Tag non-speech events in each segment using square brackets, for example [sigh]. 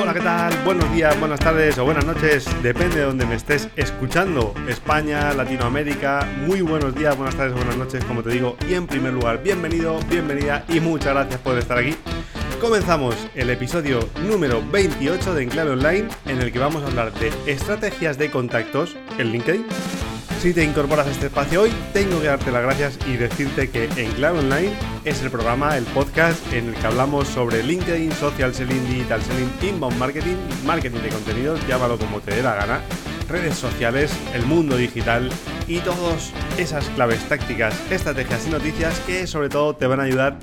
Hola, ¿qué tal? Buenos días, buenas tardes o buenas noches, depende de donde me estés escuchando. España, Latinoamérica, muy buenos días, buenas tardes o buenas noches, como te digo. Y en primer lugar, bienvenido, bienvenida y muchas gracias por estar aquí. Comenzamos el episodio número 28 de Enclave Online, en el que vamos a hablar de estrategias de contactos en LinkedIn. Si te incorporas a este espacio hoy, tengo que darte las gracias y decirte que Enclave Online es el programa, el podcast en el que hablamos sobre LinkedIn, social selling, digital selling, inbound marketing, marketing de contenidos, llámalo como te dé la gana, redes sociales, el mundo digital y todas esas claves tácticas, estrategias y noticias que sobre todo te van a ayudar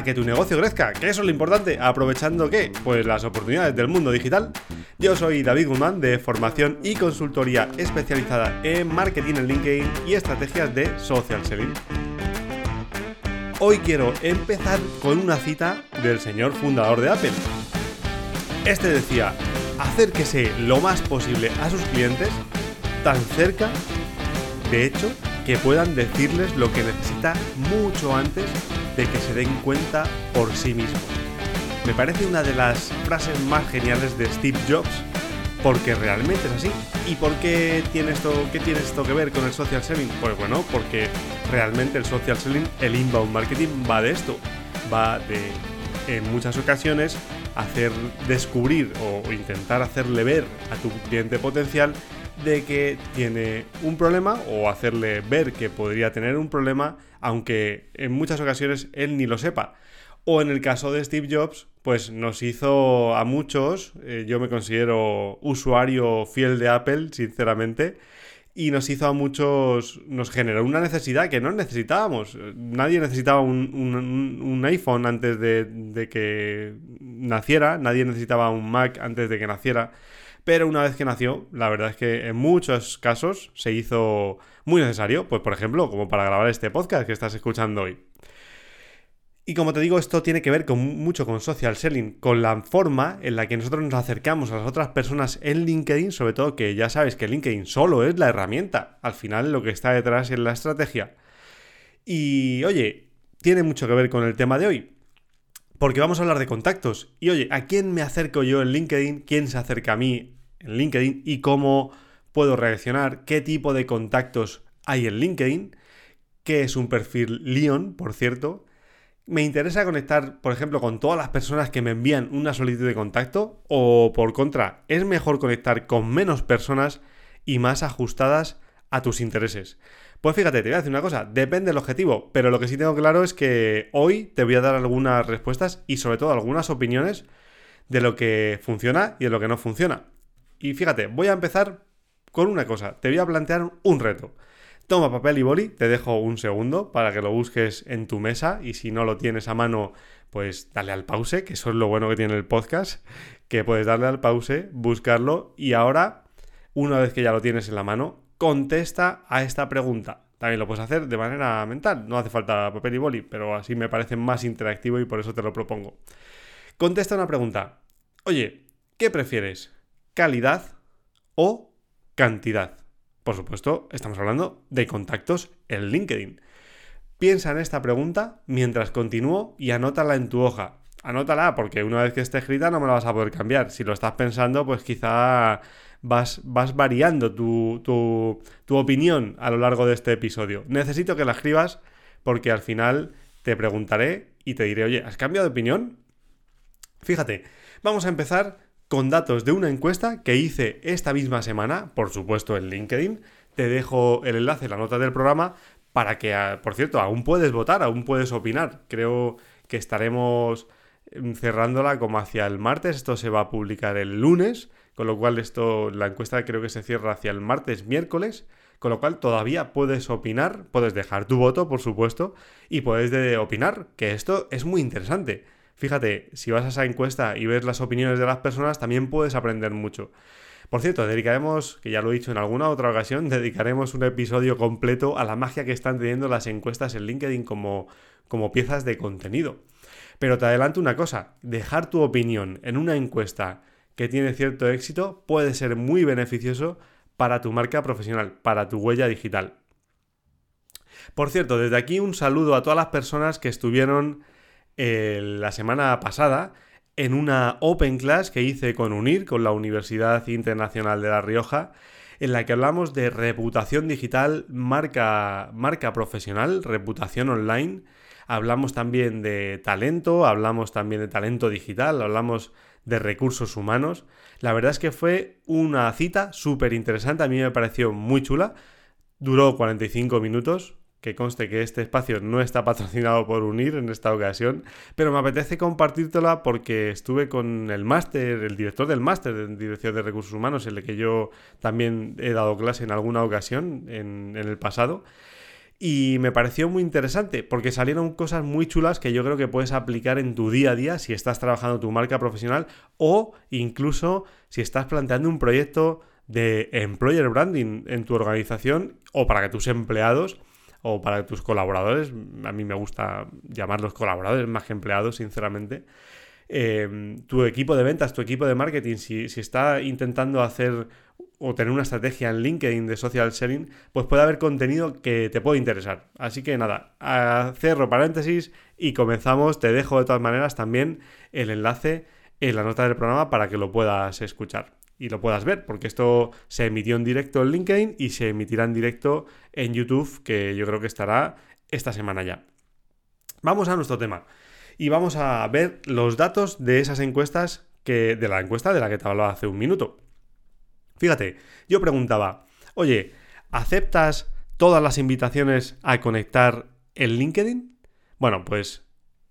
que tu negocio crezca, que eso es lo importante, aprovechando qué? Pues las oportunidades del mundo digital. Yo soy David Guzmán de formación y consultoría especializada en marketing en LinkedIn y estrategias de social selling. Hoy quiero empezar con una cita del señor fundador de Apple. Este decía, acérquese lo más posible a sus clientes, tan cerca, de hecho, que puedan decirles lo que necesita mucho antes de que se den cuenta por sí mismos. Me parece una de las frases más geniales de Steve Jobs, porque realmente es así. ¿Y por qué tiene esto, qué tiene esto que ver con el social selling? Pues bueno, porque realmente el social selling, el inbound marketing va de esto, va de en muchas ocasiones hacer descubrir o intentar hacerle ver a tu cliente potencial de que tiene un problema o hacerle ver que podría tener un problema, aunque en muchas ocasiones él ni lo sepa. O en el caso de Steve Jobs, pues nos hizo a muchos, eh, yo me considero usuario fiel de Apple, sinceramente, y nos hizo a muchos, nos generó una necesidad que no necesitábamos. Nadie necesitaba un, iPhone antes de, de, que naciera, nadie necesitaba un Mac antes de que naciera, pero una vez que nació, la verdad es que en muchos casos se hizo muy necesario, pues por ejemplo, como para grabar este podcast que estás escuchando hoy. Y como te digo, esto tiene que ver con, mucho con social selling, con la forma en la que nosotros nos acercamos a las otras personas en LinkedIn, sobre todo que ya sabes que LinkedIn solo es la herramienta, al final lo que está detrás es la estrategia. Y oye, tiene mucho que ver con el tema de hoy, porque vamos a hablar de contactos. Y oye, ¿a quién me acerco yo en LinkedIn? ¿Quién se acerca a mí en LinkedIn? ¿Y cómo puedo reaccionar? ¿Qué tipo de contactos hay en LinkedIn? ¿Qué es un perfil Leon, por cierto? me interesa conectar, por ejemplo, con todas las personas que me envían una solicitud de contacto o por contra, es mejor conectar con menos personas y más ajustadas a tus intereses. Pues fíjate, te voy a decir una cosa, depende del objetivo, pero lo que sí tengo claro es que hoy te voy a dar algunas respuestas y sobre todo algunas opiniones de lo que funciona y de lo que no funciona. Y fíjate, voy a empezar con una cosa, te voy a plantear un reto. Toma papel y boli, te dejo un segundo para que lo busques en tu mesa y si no lo tienes a mano, pues dale al pause, que eso es lo bueno que tiene el podcast, que puedes darle al pause, buscarlo y ahora, una vez que ya lo tienes en la mano, contesta a esta pregunta. También lo puedes hacer de manera mental, no hace falta papel y boli, pero así me parece más interactivo y por eso te lo propongo. Contesta una pregunta. Oye, ¿qué prefieres? ¿Calidad o cantidad? Por supuesto, estamos hablando de contactos en LinkedIn. Piensa en esta pregunta mientras continúo y anótala en tu hoja. Anótala porque una vez que esté escrita no me la vas a poder cambiar. Si lo estás pensando, pues quizá vas, vas variando tu, tu opinión a lo largo de este episodio. Necesito que la escribas porque al final te preguntaré y te diré, oye, ¿has cambiado de opinión? Fíjate, vamos a empezar con datos de una encuesta que hice esta misma semana, por supuesto en LinkedIn. Te dejo el enlace en la nota del programa para que, ah, por cierto, aún puedes votar, aún puedes opinar. Creo que estaremos em, cerrándola como hacia el martes. Esto se va a publicar el lunes, con lo cual esto, la encuesta creo que se cierra hacia el martes, miércoles. Con lo cual todavía puedes opinar, puedes dejar tu voto, por supuesto, y puedes de opinar, que esto es muy interesante. Fíjate, si vas a esa encuesta y ves las opiniones de las personas, también puedes aprender mucho. Por cierto, dedicaremos, que ya lo he dicho en alguna otra ocasión, [laughs] dedicaremos un episodio completo a la magia que están teniendo las encuestas en LinkedIn como, como piezas de contenido. Pero te adelanto una cosa, dejar tu opinión en una encuesta que tiene cierto éxito puede ser muy beneficioso para tu marca profesional, para tu huella digital. Por cierto, desde aquí un saludo a todas las personas que estuvieron eh, la semana pasada en una Open Class que hice con UNIR, con la Universidad Internacional de La Rioja, en la que hablamos de reputación digital, marca, marca profesional, reputación online. Hablamos también de talento, hablamos también de talento digital, hablamos de recursos humanos. La verdad es que fue una cita súper interesante, a mí me pareció muy chula. Duró 45 minutos, que conste que este espacio no está patrocinado por Unir en esta ocasión, pero me apetece compartírtela porque estuve con el máster, el director del máster de Dirección de Recursos Humanos, en el que yo también he dado clase en alguna ocasión en, en el pasado. Y me pareció muy interesante porque salieron cosas muy chulas que yo creo que puedes aplicar en tu día a día si estás trabajando tu marca profesional o incluso si estás planteando un proyecto de employer branding en tu organización o para que tus empleados o para tus colaboradores, a mí me gusta llamarlos colaboradores más que empleados, sinceramente, eh, tu equipo de ventas, tu equipo de marketing, si, está intentando hacer o tener una estrategia en LinkedIn de social sharing, pues puede haber contenido que te puede interesar. Así que nada, cerro paréntesis y comenzamos. Te dejo de todas maneras también el enlace en la nota del programa para que lo puedas escuchar y lo puedas ver, porque esto se emitió en directo en LinkedIn y se emitirá en directo en YouTube, que yo creo que estará esta semana ya. Vamos a nuestro tema y vamos a ver los datos de esas encuestas que de la encuesta de la que te hablaba hace un minuto. Fíjate, yo preguntaba, oye, ¿aceptas todas las invitaciones a conectar en LinkedIn? Bueno, pues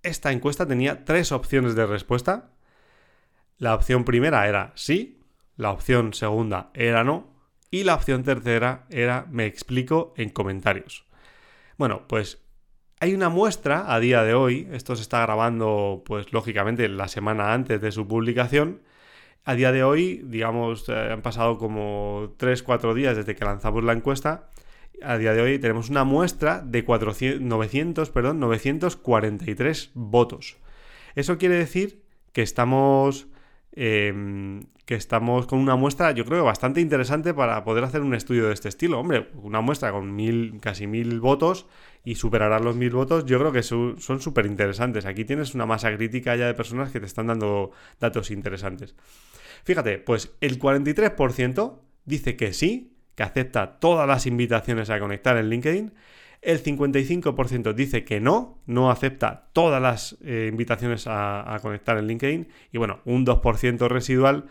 esta encuesta tenía tres opciones de respuesta. La opción primera era sí, la opción segunda era no y la opción tercera era me explico en comentarios. Bueno, pues hay una muestra a día de hoy, esto se está grabando pues lógicamente la semana antes de su publicación, a día de hoy, digamos, eh, han pasado como 3-4 días desde que lanzamos la encuesta, a día de hoy tenemos una muestra de 400, 900, perdón, 943 votos. Eso quiere decir que estamos Em, que estamos con una muestra, yo creo, bastante interesante para poder hacer un estudio de este estilo. Hombre, una muestra con mil, casi mil votos y superará los mil votos, yo creo que son súper interesantes. Aquí tienes una masa crítica ya de personas que te están dando datos interesantes. Fíjate, pues el 43% dice que sí, que acepta todas las invitaciones a conectar en LinkedIn. El 55% dice que no, no acepta todas las eh, invitaciones a, conectar en LinkedIn. Y bueno, un 2% residual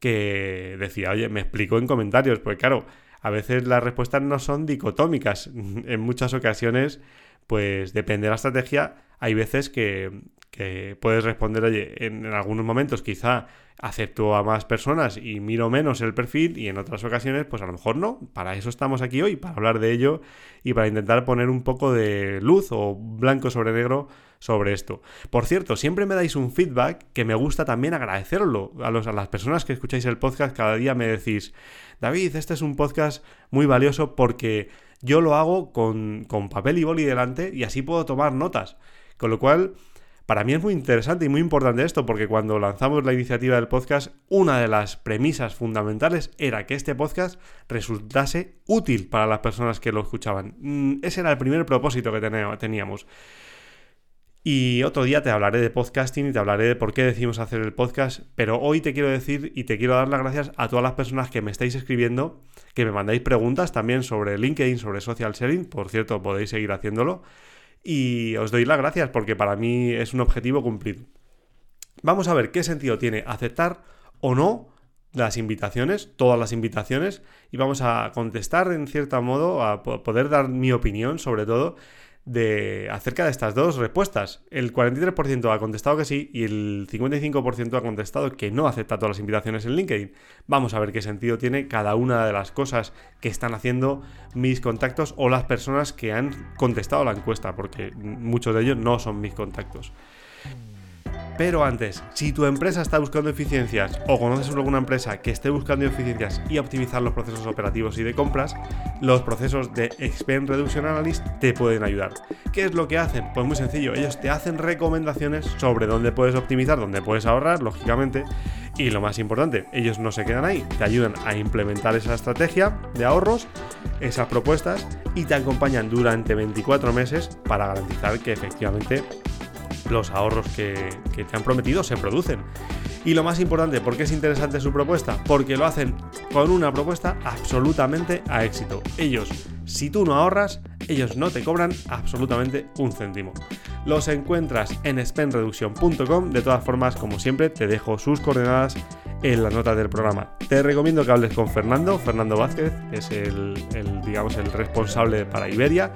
que decía, oye, me explico en comentarios, porque claro, a veces las respuestas no son dicotómicas. [laughs] En muchas ocasiones, pues depende de la estrategia. Hay veces que, que puedes responder, oye, en, algunos momentos quizá acepto a más personas y miro menos el perfil y en otras ocasiones pues a lo mejor no. Para eso estamos aquí hoy, para hablar de ello y para intentar poner un poco de luz o blanco sobre negro sobre esto. Por cierto, siempre me dais un feedback que me gusta también agradecerlo a, los, a las personas que escucháis el podcast. Cada día me decís, David, este es un podcast muy valioso porque yo lo hago con, con papel y boli delante y así puedo tomar notas. Con lo cual para mí es muy interesante y muy importante esto porque cuando lanzamos la iniciativa del podcast, una de las premisas fundamentales era que este podcast resultase útil para las personas que lo escuchaban. Mm, ese era el primer propósito que teníamos. Y otro día te hablaré de podcasting y te hablaré de por qué decidimos hacer el podcast, pero hoy te quiero decir y te quiero dar las gracias a todas las personas que me estáis escribiendo, que me mandáis preguntas también sobre LinkedIn, sobre social sharing, por cierto, podéis seguir haciéndolo y os doy las gracias porque para mí es un objetivo cumplido. Vamos a ver qué sentido tiene aceptar o no las invitaciones, todas las invitaciones, y vamos a contestar en cierto modo, a poder dar mi opinión sobre todo de, acerca de estas dos respuestas. El 43% ha contestado que sí y el 55% ha contestado que no acepta todas las invitaciones en LinkedIn. Vamos a ver qué sentido tiene cada una de las cosas que están haciendo mis contactos o las personas que han contestado la encuesta, porque muchos de ellos no son mis contactos. Pero antes, si tu empresa está buscando eficiencias o conoces alguna empresa que esté buscando eficiencias y optimizar los procesos operativos y de compras, los procesos de Expense Reduction Analyst te pueden ayudar. ¿Qué es lo que hacen? Pues muy sencillo, ellos te hacen recomendaciones sobre dónde puedes optimizar, dónde puedes ahorrar, lógicamente, y lo más importante, ellos no se quedan ahí, te ayudan a implementar esa estrategia de ahorros, esas propuestas, y te acompañan durante 24 meses para garantizar que efectivamente los ahorros que, te han prometido se producen. Y lo más importante, ¿por qué es interesante su propuesta? Porque lo hacen con una propuesta absolutamente a éxito. Ellos, si tú no ahorras, ellos no te cobran absolutamente un céntimo. Los encuentras en spendreduction.com. De todas formas, como siempre, te dejo sus coordenadas en la nota del programa. Te recomiendo que hables con Fernando, Fernando Vázquez, que es el, el digamos, el responsable para Iberia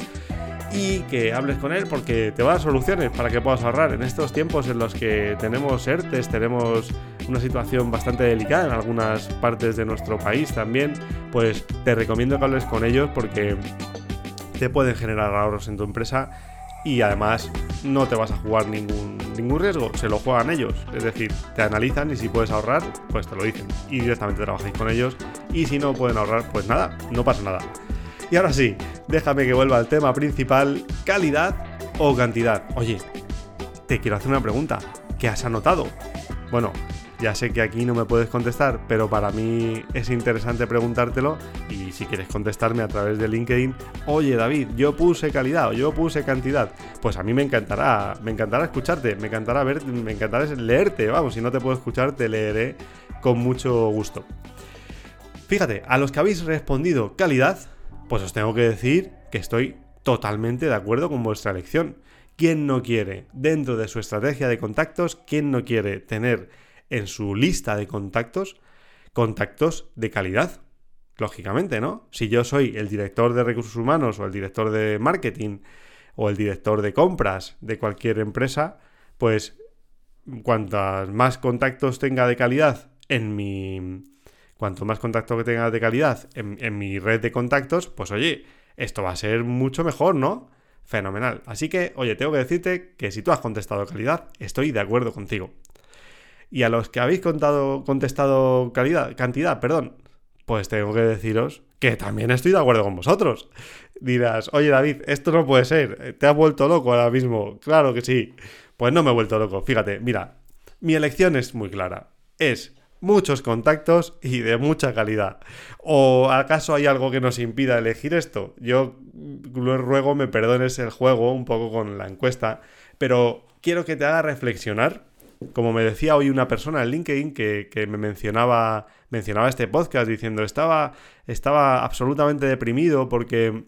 y que hables con él porque te va a dar soluciones para que puedas ahorrar. En estos tiempos en los que tenemos ERTES, tenemos una situación bastante delicada en algunas partes de nuestro país también, pues te recomiendo que hables con ellos porque te pueden generar ahorros en tu empresa y además no te vas a jugar ningún, ningún riesgo, se lo juegan ellos. Es decir, te analizan y si puedes ahorrar, pues te lo dicen. Y directamente trabajáis con ellos. Y si no pueden ahorrar, pues nada, no pasa nada. Y ahora sí, déjame que vuelva al tema principal, calidad o cantidad. Oye, te quiero hacer una pregunta. ¿Qué has anotado? Bueno, ya sé que aquí no me puedes contestar, pero para mí es interesante preguntártelo y si quieres contestarme a través de LinkedIn, oye David, yo puse calidad o yo puse cantidad, pues a mí me encantará, me encantará escucharte, me encantará ver, me encantará leerte, vamos, si no te puedo escuchar te leeré con mucho gusto. Fíjate, a los que habéis respondido calidad, pues os tengo que decir que estoy totalmente de acuerdo con vuestra elección. ¿Quién no quiere, dentro de su estrategia de contactos, quién no quiere tener en su lista de contactos contactos de calidad? Lógicamente, ¿no? Si yo soy el director de recursos humanos o el director de marketing o el director de compras de cualquier empresa, pues cuantas más contactos tenga de calidad en mi, cuanto más contacto que tenga de calidad en, mi red de contactos, pues oye, esto va a ser mucho mejor, ¿no? Fenomenal. Así que, oye, tengo que decirte que si tú has contestado calidad, estoy de acuerdo contigo. Y a los que habéis contado, contestado calidad, cantidad, perdón, pues tengo que deciros que también estoy de acuerdo con vosotros. Dirás, oye David, esto no puede ser, te has vuelto loco ahora mismo. Claro que sí. Pues no me he vuelto loco. Fíjate, mira, mi elección es muy clara. Es muchos contactos y de mucha calidad. ¿O acaso hay algo que nos impida elegir esto? Yo ruego me perdones el juego un poco con la encuesta, pero quiero que te haga reflexionar. Como me decía hoy una persona en LinkedIn que, me mencionaba, mencionaba este podcast diciendo estaba, estaba absolutamente deprimido porque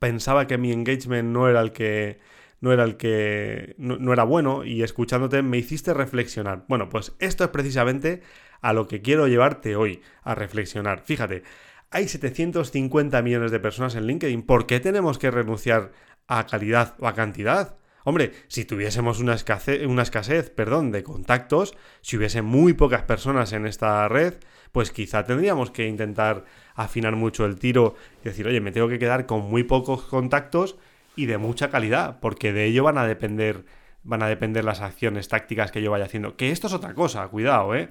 pensaba que mi engagement no era el que, no era el que no, era bueno y escuchándote me hiciste reflexionar. Bueno, pues esto es precisamente a lo que quiero llevarte hoy, a reflexionar. Fíjate, hay 750 millones de personas en LinkedIn. ¿Por qué tenemos que renunciar a calidad o a cantidad? Hombre, si tuviésemos una escasez, perdón, de contactos, si hubiese muy pocas personas en esta red, pues quizá tendríamos que intentar afinar mucho el tiro y decir, oye, me tengo que quedar con muy pocos contactos y de mucha calidad, porque de ello van a depender van a depender las acciones tácticas que yo vaya haciendo. Que esto es otra cosa, cuidado, ¿eh?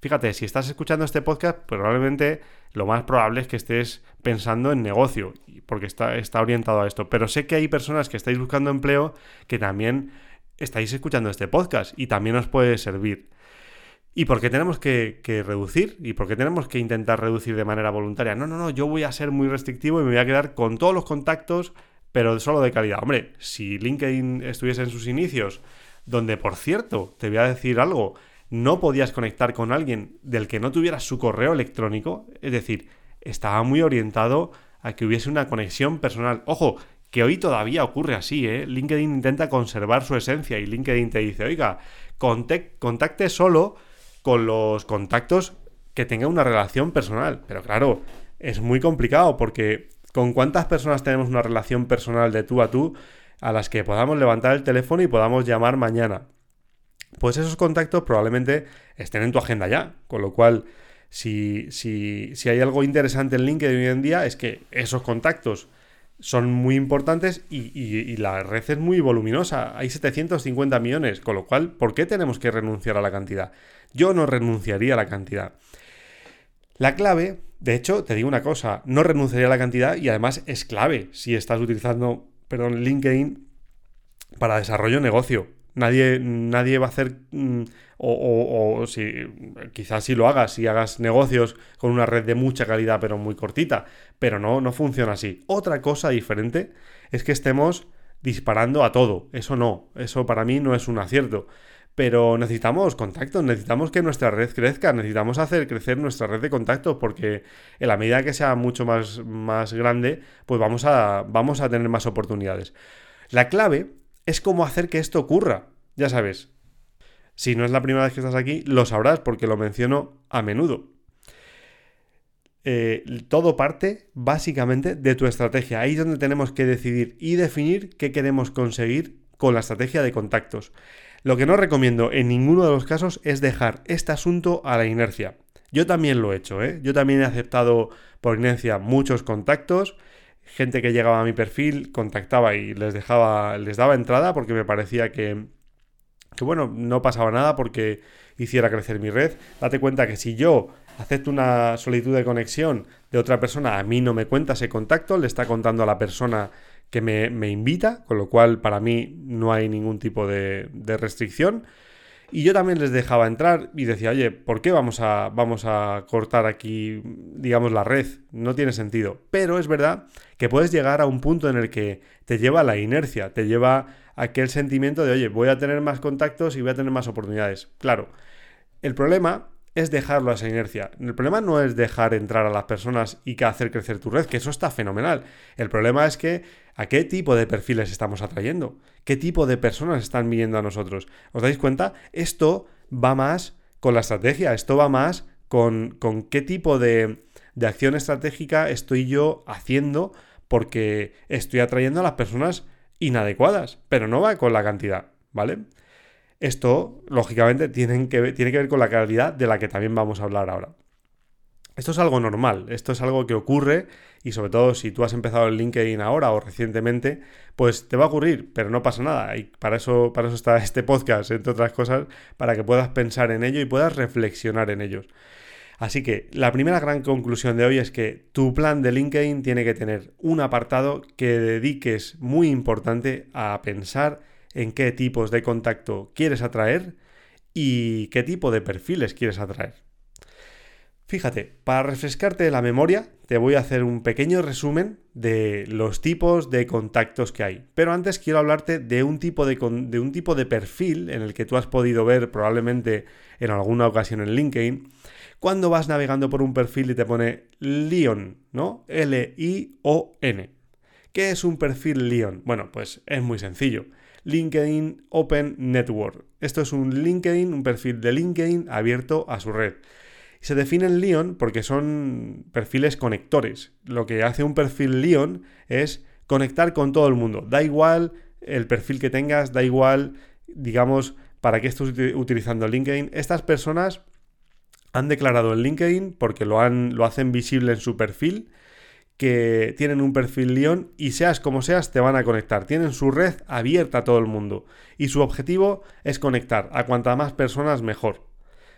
Fíjate, si estás escuchando este podcast, probablemente lo más probable es que estés pensando en negocio, porque está, está orientado a esto. Pero sé que hay personas que estáis buscando empleo que también estáis escuchando este podcast y también os puede servir. ¿Y por qué tenemos que, que, reducir? ¿Y por qué tenemos que intentar reducir de manera voluntaria? No, no, no, yo voy a ser muy restrictivo y me voy a quedar con todos los contactos pero solo de calidad. Hombre, si LinkedIn estuviese en sus inicios, donde por cierto, te voy a decir algo, no podías conectar con alguien del que no tuvieras su correo electrónico, es decir, estaba muy orientado a que hubiese una conexión personal. Ojo, que hoy todavía ocurre así, ¿eh? LinkedIn intenta conservar su esencia y LinkedIn te dice, oiga, contacte solo con los contactos que tenga una relación personal. Pero claro, es muy complicado porque ¿Con cuántas personas tenemos una relación personal de tú a tú a las que podamos levantar el teléfono y podamos llamar mañana? Pues esos contactos probablemente estén en tu agenda ya, con lo cual si, si, si hay algo interesante en LinkedIn hoy en día es que esos contactos son muy importantes y, la red es muy voluminosa. Hay 750 millones, con lo cual, ¿por qué tenemos que renunciar a la cantidad? Yo no renunciaría a la cantidad. La clave, de hecho, te digo una cosa, no renunciaría a la cantidad y además es clave si estás utilizando, perdón, LinkedIn para desarrollo de negocio. Nadie, nadie va a hacer, mm, o, si quizás si lo hagas, si hagas negocios con una red de mucha calidad pero muy cortita, pero no, no funciona así. Otra cosa diferente es que estemos disparando a todo. Eso no, eso para mí no es un acierto. Pero necesitamos contactos, necesitamos que nuestra red crezca, necesitamos hacer crecer nuestra red de contactos porque en la medida que sea mucho más, más grande, pues vamos a, vamos a tener más oportunidades. La clave es cómo hacer que esto ocurra. Ya sabes, si no es la primera vez que estás aquí, lo sabrás porque lo menciono a menudo. Eh, todo parte básicamente de tu estrategia. Ahí es donde tenemos que decidir y definir qué queremos conseguir con la estrategia de contactos. Lo que no recomiendo en ninguno de los casos es dejar este asunto a la inercia. Yo también lo he hecho, ¿eh? Yo también he aceptado por inercia muchos contactos gente que llegaba a mi perfil contactaba y les dejaba, les daba entrada porque me parecía que, que bueno, no pasaba nada porque hiciera crecer mi red. Date cuenta que si yo acepto una solicitud de conexión de otra persona, a mí no me cuenta ese contacto, le está contando a la persona que me, invita, con lo cual para mí no hay ningún tipo de, restricción. Y yo también les dejaba entrar y decía, oye, ¿por qué vamos a, vamos a cortar aquí, digamos, la red? No tiene sentido. Pero es verdad que puedes llegar a un punto en el que te lleva la inercia, te lleva aquel sentimiento de, oye, voy a tener más contactos y voy a tener más oportunidades. Claro, el problema es dejarlo a esa inercia. El problema no es dejar entrar a las personas y hacer crecer tu red, que eso está fenomenal. El problema es que a qué tipo de perfiles estamos atrayendo, qué tipo de personas están viniendo a nosotros. ¿Os dais cuenta? Esto va más con la estrategia, esto va más con, con qué tipo de, de acción estratégica estoy yo haciendo porque estoy atrayendo a las personas inadecuadas, pero no va con la cantidad, ¿vale? Esto, lógicamente, que, tiene que ver con la calidad de la que también vamos a hablar ahora. Esto es algo normal, esto es algo que ocurre y sobre todo si tú has empezado el LinkedIn ahora o recientemente, pues te va a ocurrir, pero no pasa nada. Y para eso, para eso está [laughs] este podcast, entre otras cosas, para que puedas pensar en ello y puedas reflexionar en ellos. Así que la primera gran conclusión de hoy es que tu plan de LinkedIn tiene que tener un apartado que dediques muy importante a pensar en qué tipos de contacto quieres atraer y qué tipo de perfiles quieres atraer. Fíjate, para refrescarte la memoria, te voy a hacer un pequeño resumen de los tipos de contactos que hay. Pero antes quiero hablarte de un tipo de, un tipo de perfil en el que tú has podido ver probablemente en alguna ocasión en LinkedIn, cuando vas navegando por un perfil y te pone Leon, ¿no? L-I-O-N. ¿Qué es un perfil Leon? Bueno, pues es muy sencillo. LinkedIn Open Network. Esto es un LinkedIn, un perfil de LinkedIn abierto a su red. Se definen Leon porque son perfiles conectores. Lo que hace un perfil Leon es conectar con todo el mundo. Da igual el perfil que tengas, da igual, digamos, para qué estés utilizando LinkedIn. Estas personas han declarado en LinkedIn porque lo, han, lo hacen visible en su perfil que tienen un perfil Leon y seas como seas te van a conectar. Tienen su red abierta a todo el mundo y su objetivo es conectar a cuanta más personas mejor.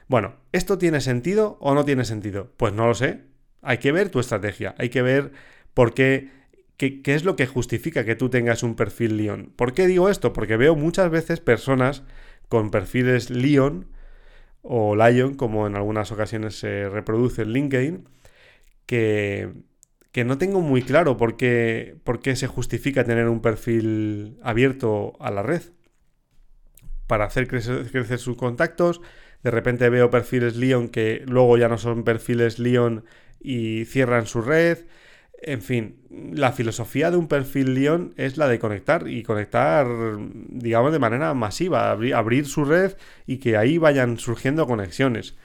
Bueno, ¿esto tiene sentido o no tiene sentido? Pues no lo sé. Hay que ver tu estrategia, hay que ver por qué, qué, es lo que justifica que tú tengas un perfil Leon. ¿Por qué digo esto? Porque veo muchas veces personas con perfiles Leon o Lion, como en algunas ocasiones se reproduce en LinkedIn, que que no tengo muy claro por qué, por qué se justifica tener un perfil abierto a la red. Para hacer crecer, sus contactos, de repente veo perfiles Leon que luego ya no son perfiles Leon y cierran su red. En fin, la filosofía de un perfil Leon es la de conectar y conectar, digamos, de manera masiva, abrir su red y que ahí vayan surgiendo conexiones.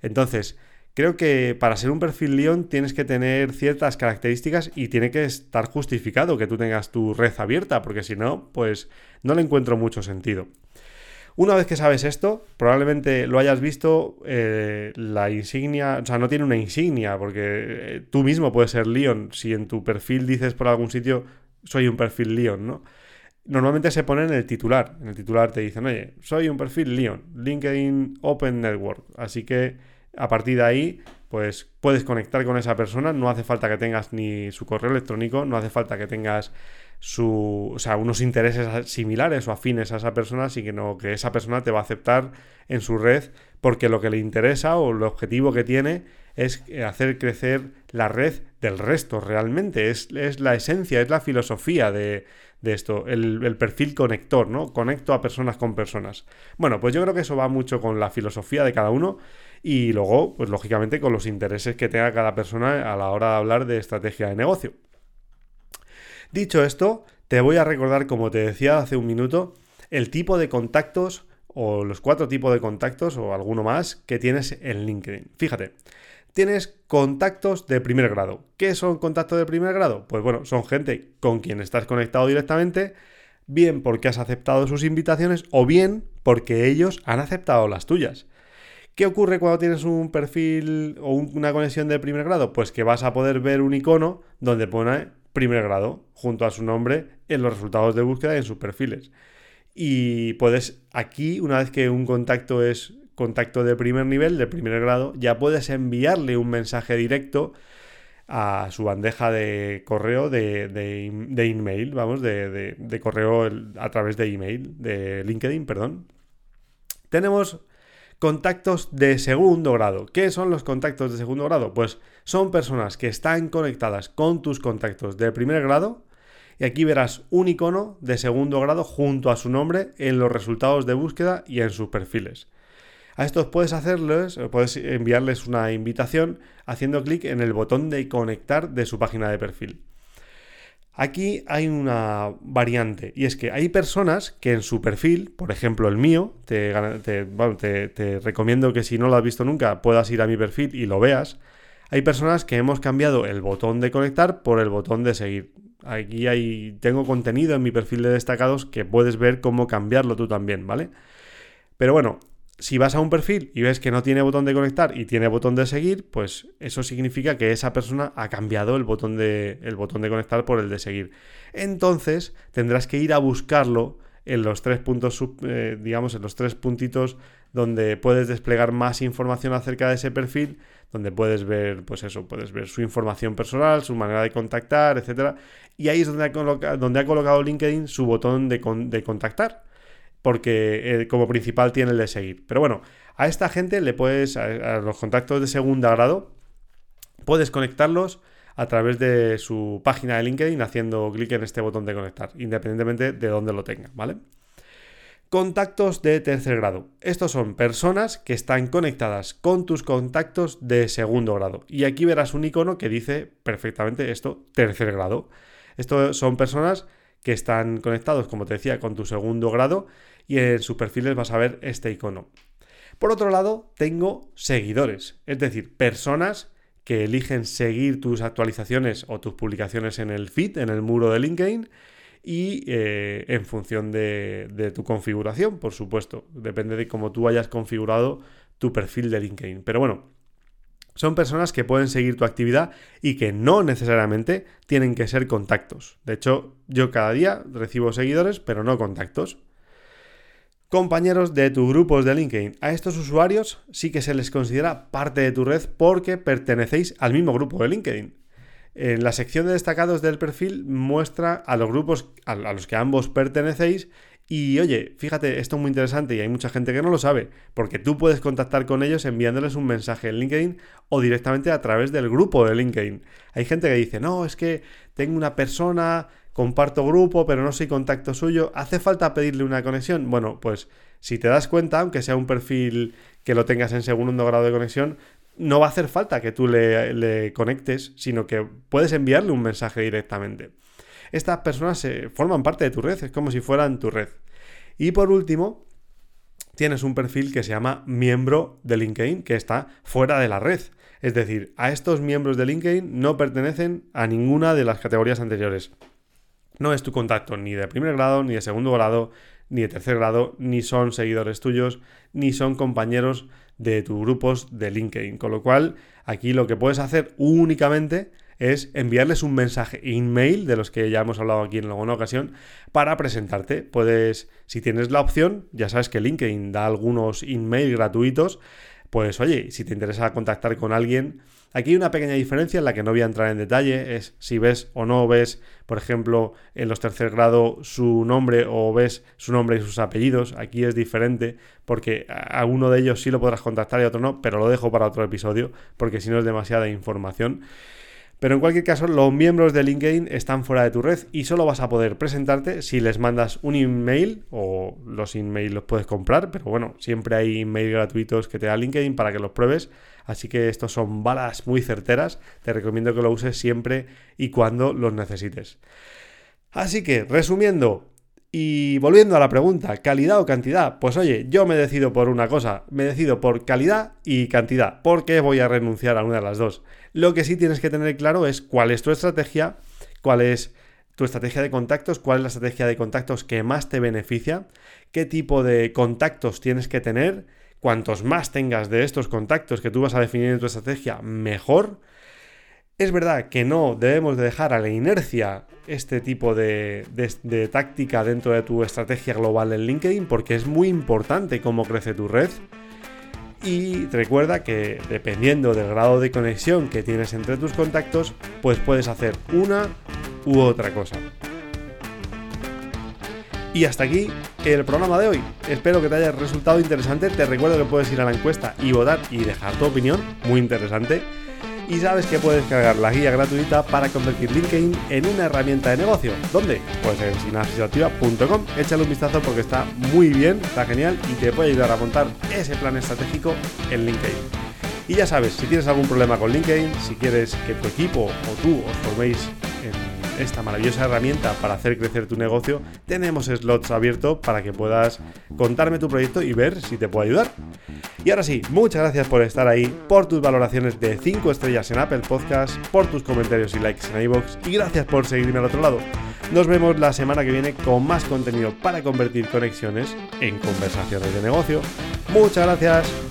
Entonces, Creo que para ser un perfil Leon tienes que tener ciertas características y tiene que estar justificado que tú tengas tu red abierta, porque si no, pues no le encuentro mucho sentido. Una vez que sabes esto, probablemente lo hayas visto, eh, la insignia, o sea, no tiene una insignia, porque eh, tú mismo puedes ser Leon. Si en tu perfil dices por algún sitio soy un perfil Leon, ¿no? Normalmente se pone en el titular. En el titular te dicen, oye, soy un perfil Leon, LinkedIn Open Network. Así que a partir de ahí, pues puedes conectar con esa persona. No hace falta que tengas ni su correo electrónico, no hace falta que tengas su, o sea, unos intereses similares o afines a esa persona, sino que esa persona te va a aceptar en su red porque lo que le interesa o el objetivo que tiene es hacer crecer la red del resto realmente. Es, la esencia, es la filosofía de, esto, el, el, perfil conector, ¿no? Conecto a personas con personas. Bueno, pues yo creo que eso va mucho con la filosofía de cada uno y luego, pues lógicamente, con los intereses que tenga cada persona a la hora de hablar de estrategia de negocio. Dicho esto, te voy a recordar, como te decía hace un minuto, el tipo de contactos o los cuatro tipos de contactos o alguno más que tienes en LinkedIn. Fíjate, tienes contactos de primer grado. ¿Qué son contactos de primer grado? Pues bueno, son gente con quien estás conectado directamente, bien porque has aceptado sus invitaciones o bien porque ellos han aceptado las tuyas. ¿Qué ocurre cuando tienes un perfil o una conexión de primer grado? Pues que vas a poder ver un icono donde pone primer grado junto a su nombre en los resultados de búsqueda y en sus perfiles. Y puedes aquí, una vez que un contacto es contacto de primer nivel, de primer grado, ya puedes enviarle un mensaje directo a su bandeja de correo de, de, email, vamos, de, de, correo a través de email, de LinkedIn, perdón. Tenemos contactos de segundo grado. ¿Qué son los contactos de segundo grado? Pues son personas que están conectadas con tus contactos de primer grado y aquí verás un icono de segundo grado junto a su nombre en los resultados de búsqueda y en sus perfiles. A estos puedes hacerles, puedes enviarles una invitación haciendo clic en el botón de conectar de su página de perfil. Aquí hay una variante y es que hay personas que en su perfil, por ejemplo el mío, te, te, recomiendo que si no lo has visto nunca puedas ir a mi perfil y lo veas. Hay personas que hemos cambiado el botón de conectar por el botón de seguir. Aquí hay, tengo contenido en mi perfil de destacados que puedes ver cómo cambiarlo tú también, ¿vale? Pero bueno, si vas a un perfil y ves que no tiene botón de conectar y tiene botón de seguir, pues eso significa que esa persona ha cambiado el botón de, el botón de conectar por el de seguir. Entonces tendrás que ir a buscarlo en los tres puntos, eh, digamos, en los tres puntitos donde puedes desplegar más información acerca de ese perfil, donde puedes ver, pues eso, puedes ver su información personal, su manera de contactar, etc. Y ahí es donde ha, donde ha colocado LinkedIn su botón de, de contactar porque eh, como principal tiene el de seguir. Pero bueno, a esta gente le puedes, a, los contactos de segunda grado, puedes conectarlos a través de su página de LinkedIn haciendo clic en este botón de conectar, independientemente de dónde lo tenga, ¿vale? Contactos de tercer grado. Estos son personas que están conectadas con tus contactos de segundo grado. Y aquí verás un icono que dice perfectamente esto, tercer grado. Estos son personas que están conectados, como te decía, con tu segundo grado y en sus perfiles vas a ver este icono. Por otro lado, tengo seguidores, es decir, personas que eligen seguir tus actualizaciones o tus publicaciones en el feed, en el muro de LinkedIn, y eh, en función de, de, tu configuración, por supuesto. Depende de cómo tú hayas configurado tu perfil de LinkedIn. Pero bueno, son personas que pueden seguir tu actividad y que no necesariamente tienen que ser contactos. De hecho, yo cada día recibo seguidores, pero no contactos. Compañeros de tus grupos de LinkedIn. A estos usuarios sí que se les considera parte de tu red porque pertenecéis al mismo grupo de LinkedIn. En la sección de destacados del perfil muestra a los grupos a los que ambos pertenecéis y oye, fíjate, esto es muy interesante y hay mucha gente que no lo sabe, porque tú puedes contactar con ellos enviándoles un mensaje en LinkedIn o directamente a través del grupo de LinkedIn. Hay gente que dice, no, es que tengo una persona, comparto grupo, pero no soy contacto suyo, ¿hace falta pedirle una conexión? Bueno, pues si te das cuenta, aunque sea un perfil que lo tengas en segundo grado de conexión, no va a hacer falta que tú le, le conectes, sino que puedes enviarle un mensaje directamente estas personas se forman parte de tu red, es como si fueran tu red. Y por último, tienes un perfil que se llama miembro de LinkedIn, que está fuera de la red. Es decir, a estos miembros de LinkedIn no pertenecen a ninguna de las categorías anteriores. No es tu contacto ni de primer grado, ni de segundo grado, ni de tercer grado, ni son seguidores tuyos, ni son compañeros de tus grupos de LinkedIn. Con lo cual, aquí lo que puedes hacer únicamente es enviarles un mensaje email de los que ya hemos hablado aquí en alguna ocasión para presentarte. Puedes, si tienes la opción, ya sabes que LinkedIn da algunos email gratuitos, pues oye, si te interesa contactar con alguien, Aquí hay una pequeña diferencia en la que no voy a entrar en detalle, es si ves o no ves, por ejemplo, en los tercer grado su nombre o ves su nombre y sus apellidos. Aquí es diferente porque a uno de ellos sí lo podrás contactar y a otro no, pero lo dejo para otro episodio porque si no es demasiada información. Pero en cualquier caso, los miembros de LinkedIn están fuera de tu red y solo vas a poder presentarte si les mandas un email o los emails los puedes comprar, pero bueno, siempre hay emails gratuitos que te da LinkedIn para que los pruebes. Así que estos son balas muy certeras. Te recomiendo que lo uses siempre y cuando los necesites. Así que, resumiendo, y volviendo a la pregunta, ¿calidad o cantidad? Pues oye, yo me decido por una cosa, me decido por calidad y cantidad, porque voy a renunciar a una de las dos. Lo que sí tienes que tener claro es cuál es tu estrategia, cuál es tu estrategia de contactos, cuál es la estrategia de contactos que más te beneficia, qué tipo de contactos tienes que tener, cuantos más tengas de estos contactos que tú vas a definir en tu estrategia, mejor. Es verdad que no debemos de dejar a la inercia este tipo de, de, táctica dentro de tu estrategia global en LinkedIn porque es muy importante cómo crece tu red. Y recuerda que dependiendo del grado de conexión que tienes entre tus contactos, pues puedes hacer una u otra cosa. Y hasta aquí el programa de hoy. Espero que te haya resultado interesante. Te recuerdo que puedes ir a la encuesta y votar y dejar tu opinión. Muy interesante. Y sabes que puedes cargar la guía gratuita para convertir LinkedIn en una herramienta de negocio. ¿Dónde? Pues en sinapsisactiva.com. Échale un vistazo porque está muy bien, está genial y te puede ayudar a montar ese plan estratégico en LinkedIn. Y ya sabes, si tienes algún problema con LinkedIn, si quieres que tu equipo o tú os forméis en esta maravillosa herramienta para hacer crecer tu negocio, tenemos slots abiertos para que puedas contarme tu proyecto y ver si te puedo ayudar. Y ahora sí, muchas gracias por estar ahí, por tus valoraciones de 5 estrellas en Apple Podcast, por tus comentarios y likes en iVoox y gracias por seguirme al otro lado. Nos vemos la semana que viene con más contenido para convertir conexiones en conversaciones de negocio. Muchas gracias.